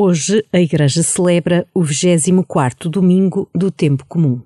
Hoje a Igreja celebra o 24º domingo do tempo comum.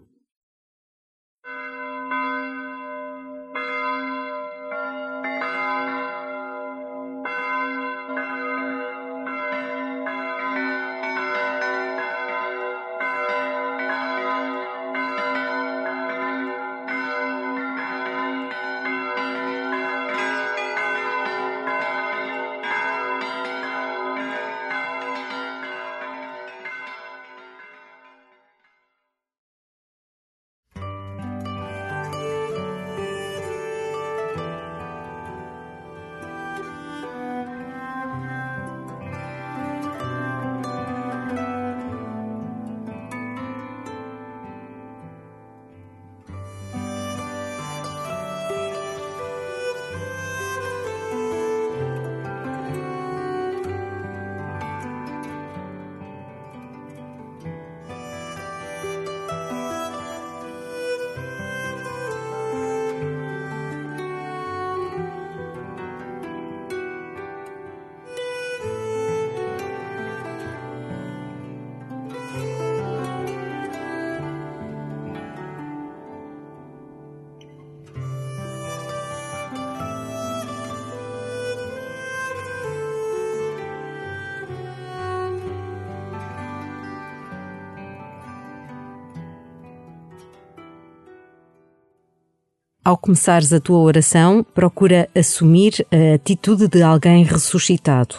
Ao começares a tua oração, procura assumir a atitude de alguém ressuscitado.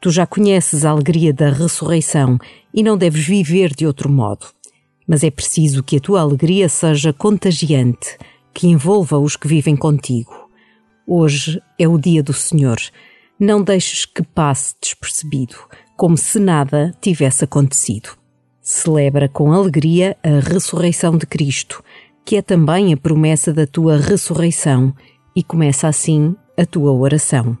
Tu já conheces a alegria da ressurreição e não deves viver de outro modo. Mas é preciso que a tua alegria seja contagiante, que envolva os que vivem contigo. Hoje é o dia do Senhor. Não deixes que passe despercebido, como se nada tivesse acontecido. Celebra com alegria a ressurreição de Cristo que é também a promessa da tua ressurreição, e começa assim a tua oração.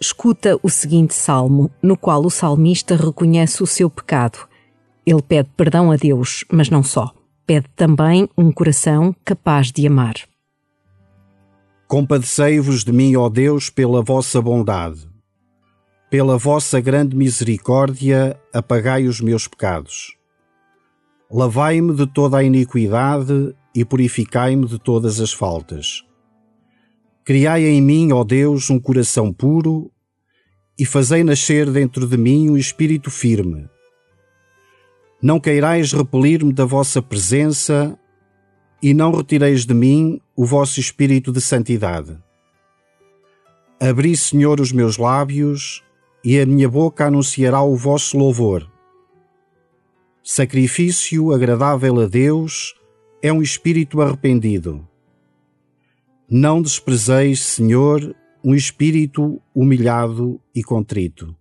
Escuta o seguinte salmo, no qual o salmista reconhece o seu pecado. Ele pede perdão a Deus, mas não só. Pede também um coração capaz de amar. Compadecei-vos de mim, ó Deus, pela vossa bondade. Pela vossa grande misericórdia, apagai os meus pecados. Lavai-me de toda a iniquidade e purificai-me de todas as faltas. Criai em mim, ó Deus, um coração puro e fazei nascer dentro de mim um espírito firme. Não queirais repelir-me da vossa presença e não retireis de mim o vosso espírito de santidade. Abri, Senhor, os meus lábios e a minha boca anunciará o vosso louvor. Sacrifício agradável a Deus é um espírito arrependido. Não desprezeis, Senhor, um espírito humilhado e contrito.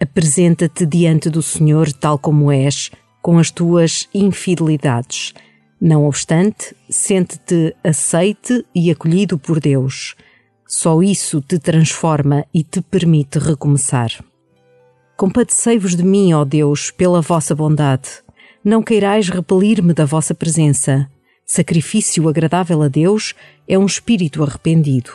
Apresenta-te diante do Senhor tal como és, com as tuas infidelidades. Não obstante, sente-te aceite e acolhido por Deus. Só isso te transforma e te permite recomeçar. Compadecei-vos de mim, ó Deus, pela vossa bondade. Não queirais repelir-me da vossa presença. Sacrifício agradável a Deus é um espírito arrependido.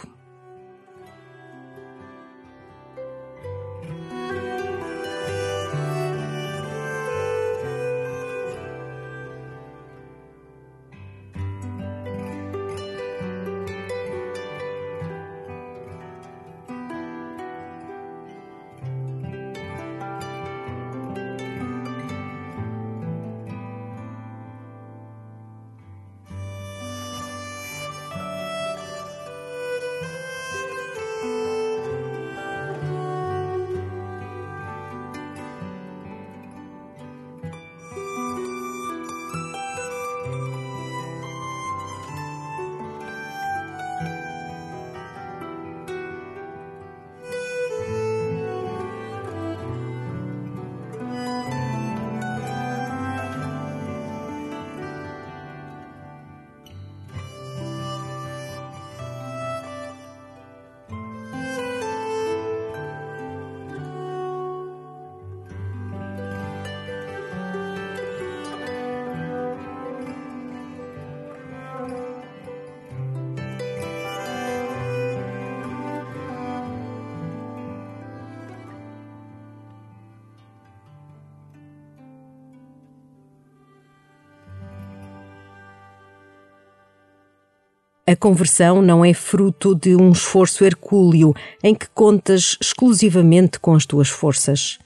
A conversão não é fruto de um esforço hercúleo em que contas exclusivamente com as tuas forças.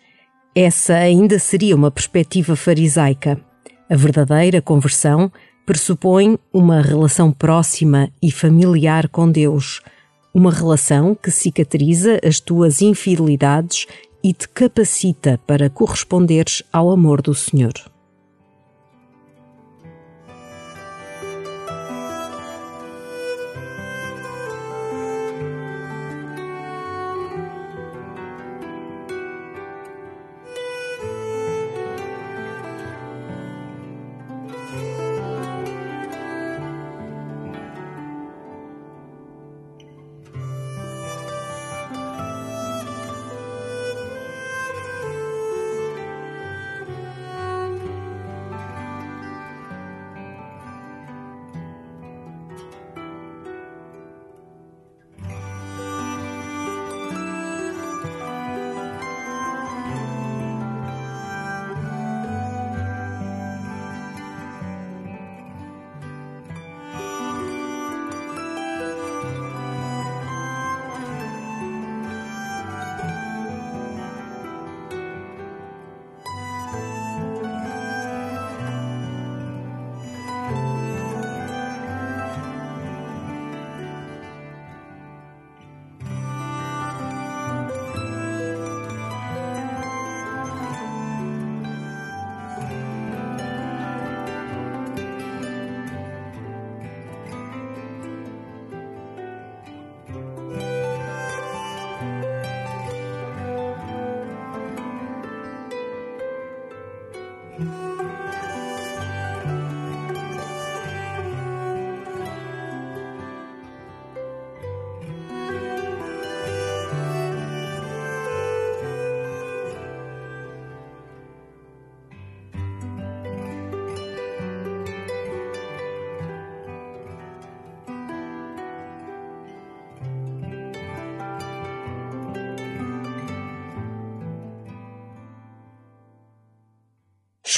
Essa ainda seria uma perspectiva farisaica. A verdadeira conversão pressupõe uma relação próxima e familiar com Deus, uma relação que cicatriza as tuas infidelidades e te capacita para corresponderes ao amor do Senhor.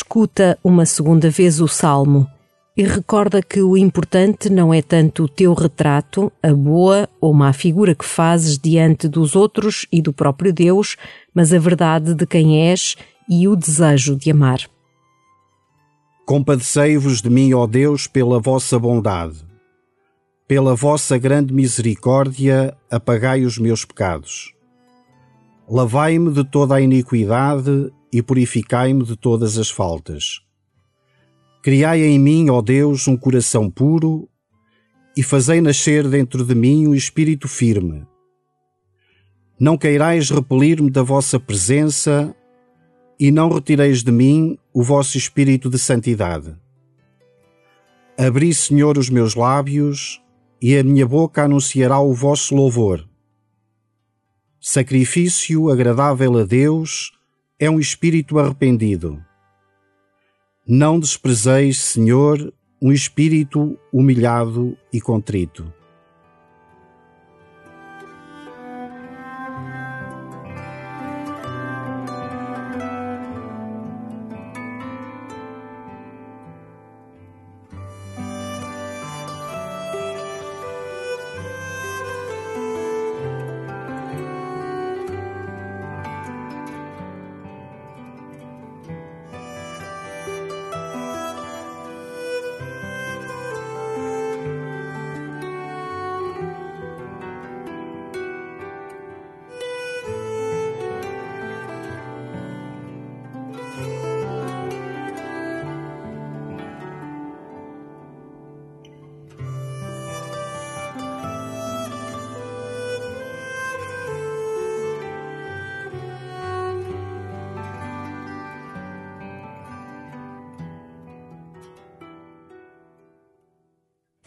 Escuta uma segunda vez o salmo e recorda que o importante não é tanto o teu retrato, a boa ou má figura que fazes diante dos outros e do próprio Deus, mas a verdade de quem és e o desejo de amar. Compadecei-vos de mim, ó Deus, pela vossa bondade. Pela vossa grande misericórdia, apagai os meus pecados. Lavai-me de toda a iniquidade e purificai-me de todas as faltas. Criai em mim, ó Deus, um coração puro e fazei nascer dentro de mim um espírito firme. Não queirais repelir-me da vossa presença, e não retireis de mim o vosso espírito de santidade. Abri, Senhor, os meus lábios, e a minha boca anunciará o vosso louvor. Sacrifício agradável a Deus é um espírito arrependido. Não desprezeis, Senhor, um espírito humilhado e contrito.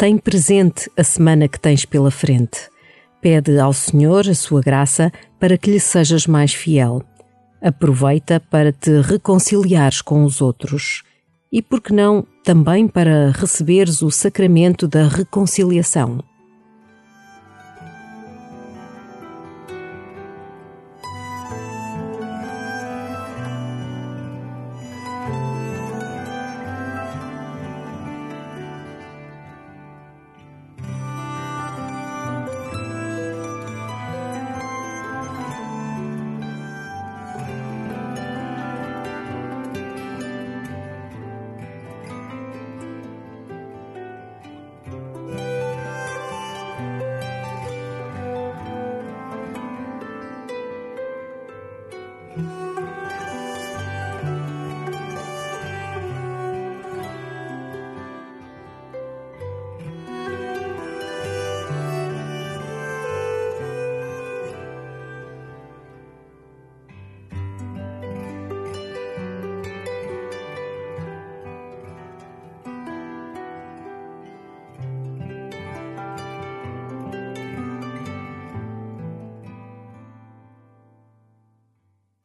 Tem presente a semana que tens pela frente. Pede ao Senhor a sua graça para que lhe sejas mais fiel. Aproveita para te reconciliares com os outros. E por que não também para receberes o sacramento da reconciliação?